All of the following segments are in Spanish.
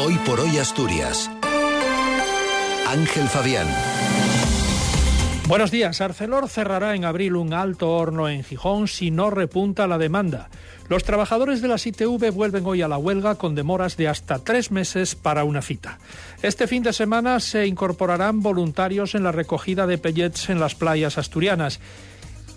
Hoy por hoy Asturias. Ángel Fabián. Buenos días. Arcelor cerrará en abril un alto horno en Gijón si no repunta la demanda. Los trabajadores de las ITV vuelven hoy a la huelga con demoras de hasta tres meses para una cita. Este fin de semana se incorporarán voluntarios en la recogida de pellets en las playas asturianas.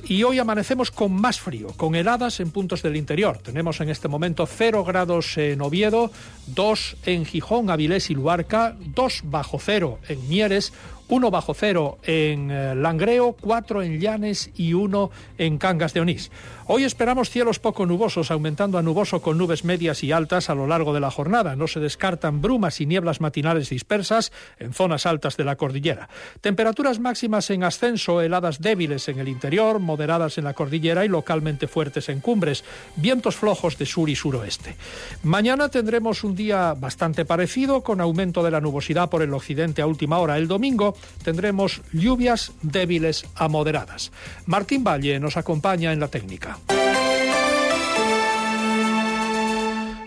Y hoy amanecemos con más frío, con heladas en puntos del interior. Tenemos en este momento 0 grados en Oviedo, 2 en Gijón, Avilés y Luarca, 2 bajo cero en Mieres, 1 bajo cero en eh, Langreo, 4 en Llanes y 1 en Cangas de Onís. Hoy esperamos cielos poco nubosos, aumentando a nuboso con nubes medias y altas a lo largo de la jornada. No se descartan brumas y nieblas matinales dispersas en zonas altas de la cordillera. Temperaturas máximas en ascenso, heladas débiles en el interior, moderadas en la cordillera y localmente fuertes en cumbres. Vientos flojos de sur y suroeste. Mañana tendremos un día bastante parecido, con aumento de la nubosidad por el occidente a última hora. El domingo tendremos lluvias débiles a moderadas. Martín Valle nos acompaña en la técnica.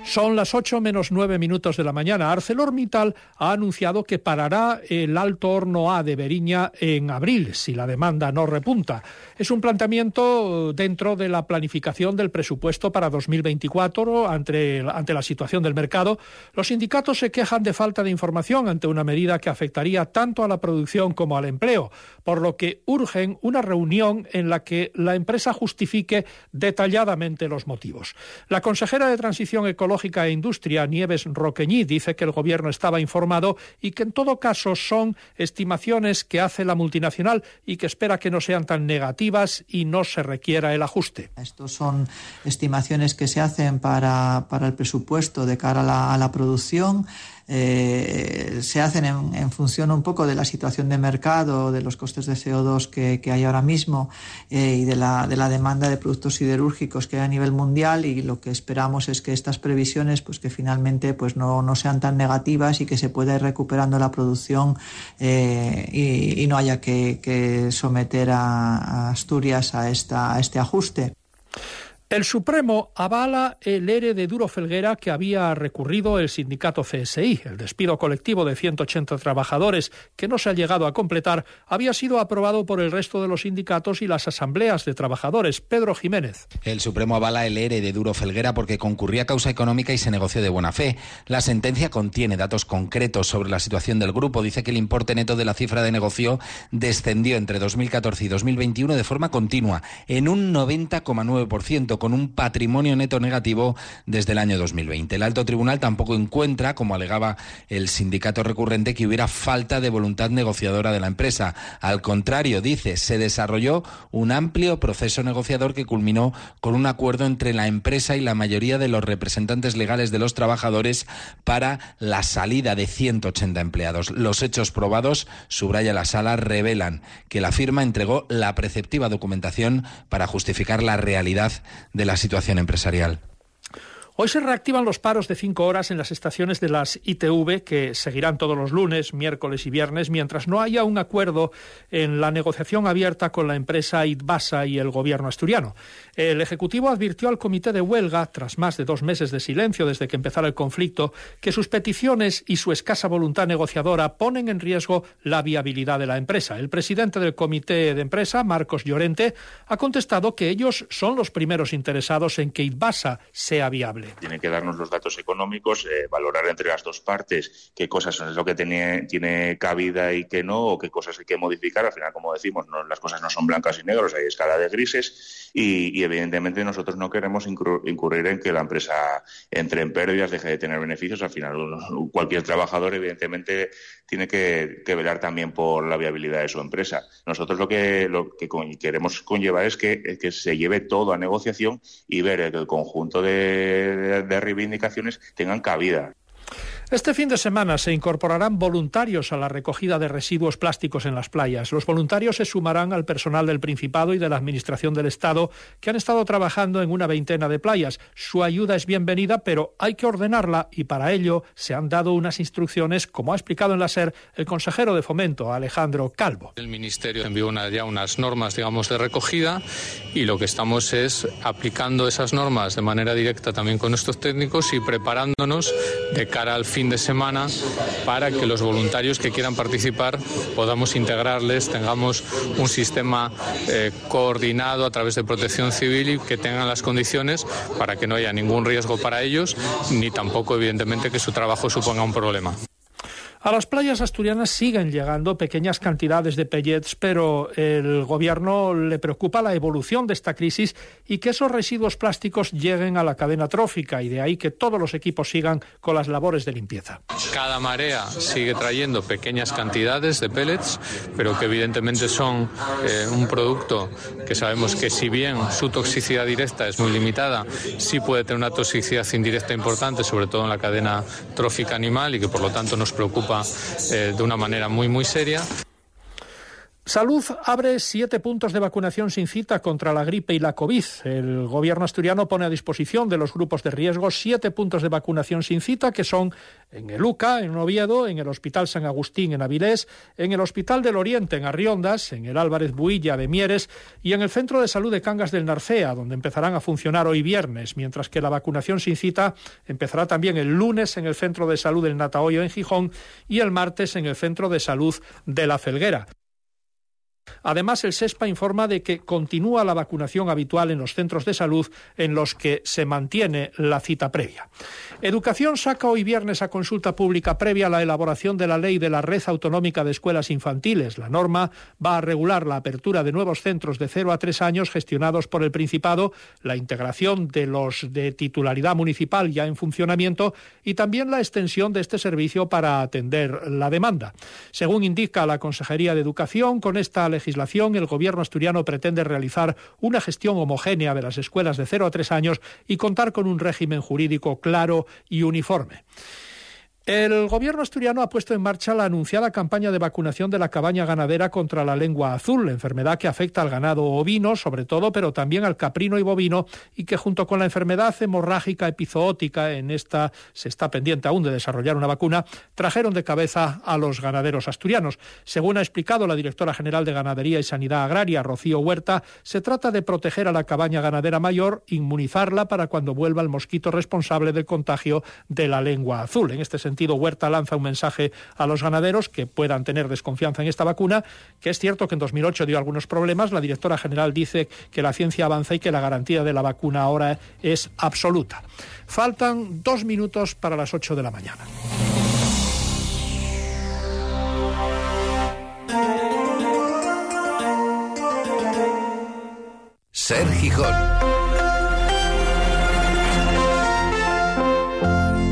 Son las 8 menos 9 minutos de la mañana. ArcelorMittal ha anunciado que parará el alto horno A de Beriña en abril si la demanda no repunta. Es un planteamiento dentro de la planificación del presupuesto para 2024 ante, ante la situación del mercado. Los sindicatos se quejan de falta de información ante una medida que afectaría tanto a la producción como al empleo, por lo que urgen una reunión en la que la empresa justifique detalladamente los motivos. La consejera de Transición Ecológica e Industria, Nieves Roqueñí, dice que el gobierno estaba informado y que en todo caso son estimaciones que hace la multinacional y que espera que no sean tan negativas y no se requiera el ajuste. Estos son estimaciones que se hacen para, para el presupuesto de cara a la, a la producción eh, se hacen en, función un poco de la situación de mercado, de los costes de CO2 que, hay ahora mismo eh, y de la, de la demanda de productos siderúrgicos que hay a nivel mundial y lo que esperamos es que estas previsiones pues que finalmente pues no, no sean tan negativas y que se pueda ir recuperando la producción eh, y, no haya que, someter a, Asturias a, esta, a este ajuste. El Supremo avala el ERE de Duro Felguera que había recurrido el sindicato CSI. El despido colectivo de 180 trabajadores que no se ha llegado a completar había sido aprobado por el resto de los sindicatos y las asambleas de trabajadores. Pedro Jiménez. El Supremo avala el ERE de Duro Felguera porque concurría causa económica y se negoció de buena fe. La sentencia contiene datos concretos sobre la situación del grupo. Dice que el importe neto de la cifra de negocio descendió entre 2014 y 2021 de forma continua en un 90,9% con un patrimonio neto negativo desde el año 2020. El alto tribunal tampoco encuentra, como alegaba el sindicato recurrente, que hubiera falta de voluntad negociadora de la empresa. Al contrario, dice, se desarrolló un amplio proceso negociador que culminó con un acuerdo entre la empresa y la mayoría de los representantes legales de los trabajadores para la salida de 180 empleados. Los hechos probados, subraya la sala, revelan que la firma entregó la preceptiva documentación para justificar la realidad de la situación empresarial. Hoy se reactivan los paros de cinco horas en las estaciones de las ITV, que seguirán todos los lunes, miércoles y viernes, mientras no haya un acuerdo en la negociación abierta con la empresa ITBASA y el gobierno asturiano. El Ejecutivo advirtió al comité de huelga, tras más de dos meses de silencio desde que empezara el conflicto, que sus peticiones y su escasa voluntad negociadora ponen en riesgo la viabilidad de la empresa. El presidente del comité de empresa, Marcos Llorente, ha contestado que ellos son los primeros interesados en que ITBASA sea viable. Tiene que darnos los datos económicos, eh, valorar entre las dos partes qué cosas es lo que tiene, tiene cabida y qué no, o qué cosas hay que modificar. Al final, como decimos, no, las cosas no son blancas y negros, hay escala de grises y, evidentemente nosotros no queremos incurrir en que la empresa entre en pérdidas, deje de tener beneficios. Al final, cualquier trabajador, evidentemente, tiene que, velar también por la viabilidad de su empresa. Nosotros lo que, lo que queremos conllevar es que se lleve todo a negociación y ver el conjunto de de, reivindicaciones tengan cabida. Este fin de semana se incorporarán voluntarios a la recogida de residuos plásticos en las playas. Los voluntarios se sumarán al personal del Principado y de la Administración del Estado que han estado trabajando en una veintena de playas. Su ayuda es bienvenida, pero hay que ordenarla y para ello se han dado unas instrucciones, como ha explicado en la SER el consejero de Fomento, Alejandro Calvo. El Ministerio envió ya unas normas, digamos, de recogida y lo que estamos es aplicando esas normas de manera directa también con nuestros técnicos y preparándonos de cara al fin fin de semana para que los voluntarios que quieran participar podamos integrarles, tengamos un sistema eh, coordinado a través de protección civil y que tengan las condiciones para que no haya ningún riesgo para ellos ni tampoco evidentemente que su trabajo suponga un problema. A las playas asturianas siguen llegando pequeñas cantidades de pellets, pero el gobierno le preocupa la evolución de esta crisis y que esos residuos plásticos lleguen a la cadena trófica y de ahí que todos los equipos sigan con las labores de limpieza. Cada marea sigue trayendo pequeñas cantidades de pellets, pero que evidentemente son eh, un producto que sabemos que si bien su toxicidad directa es muy limitada, sí puede tener una toxicidad indirecta importante, sobre todo en la cadena trófica animal y que por lo tanto nos preocupa eh, de una manera muy, muy seria. Salud abre siete puntos de vacunación sin cita contra la gripe y la COVID. El gobierno asturiano pone a disposición de los grupos de riesgo siete puntos de vacunación sin cita, que son en el UCA, en Oviedo, en el Hospital San Agustín, en Avilés, en el Hospital del Oriente, en Arriondas, en el Álvarez Builla de Mieres y en el Centro de Salud de Cangas del Narcea, donde empezarán a funcionar hoy viernes, mientras que la vacunación sin cita empezará también el lunes en el Centro de Salud del Natahoyo en Gijón y el martes en el Centro de Salud de La Felguera. Además, el SESPA informa de que continúa la vacunación habitual en los centros de salud en los que se mantiene la cita previa. Educación saca hoy viernes a consulta pública previa la elaboración de la ley de la Red Autonómica de Escuelas Infantiles. La norma va a regular la apertura de nuevos centros de 0 a 3 años gestionados por el Principado, la integración de los de titularidad municipal ya en funcionamiento y también la extensión de este servicio para atender la demanda. Según indica la Consejería de Educación, con esta legislación, el Gobierno asturiano pretende realizar una gestión homogénea de las escuelas de 0 a 3 años y contar con un régimen jurídico claro y uniforme. El gobierno asturiano ha puesto en marcha la anunciada campaña de vacunación de la cabaña ganadera contra la lengua azul, enfermedad que afecta al ganado ovino, sobre todo, pero también al caprino y bovino, y que junto con la enfermedad hemorrágica epizootica, en esta se está pendiente aún de desarrollar una vacuna, trajeron de cabeza a los ganaderos asturianos. Según ha explicado la directora general de Ganadería y Sanidad Agraria, Rocío Huerta, se trata de proteger a la cabaña ganadera mayor, inmunizarla para cuando vuelva el mosquito responsable del contagio de la lengua azul. En este sentido, Huerta lanza un mensaje a los ganaderos que puedan tener desconfianza en esta vacuna, que es cierto que en 2008 dio algunos problemas. La directora general dice que la ciencia avanza y que la garantía de la vacuna ahora es absoluta. Faltan dos minutos para las ocho de la mañana. Ser.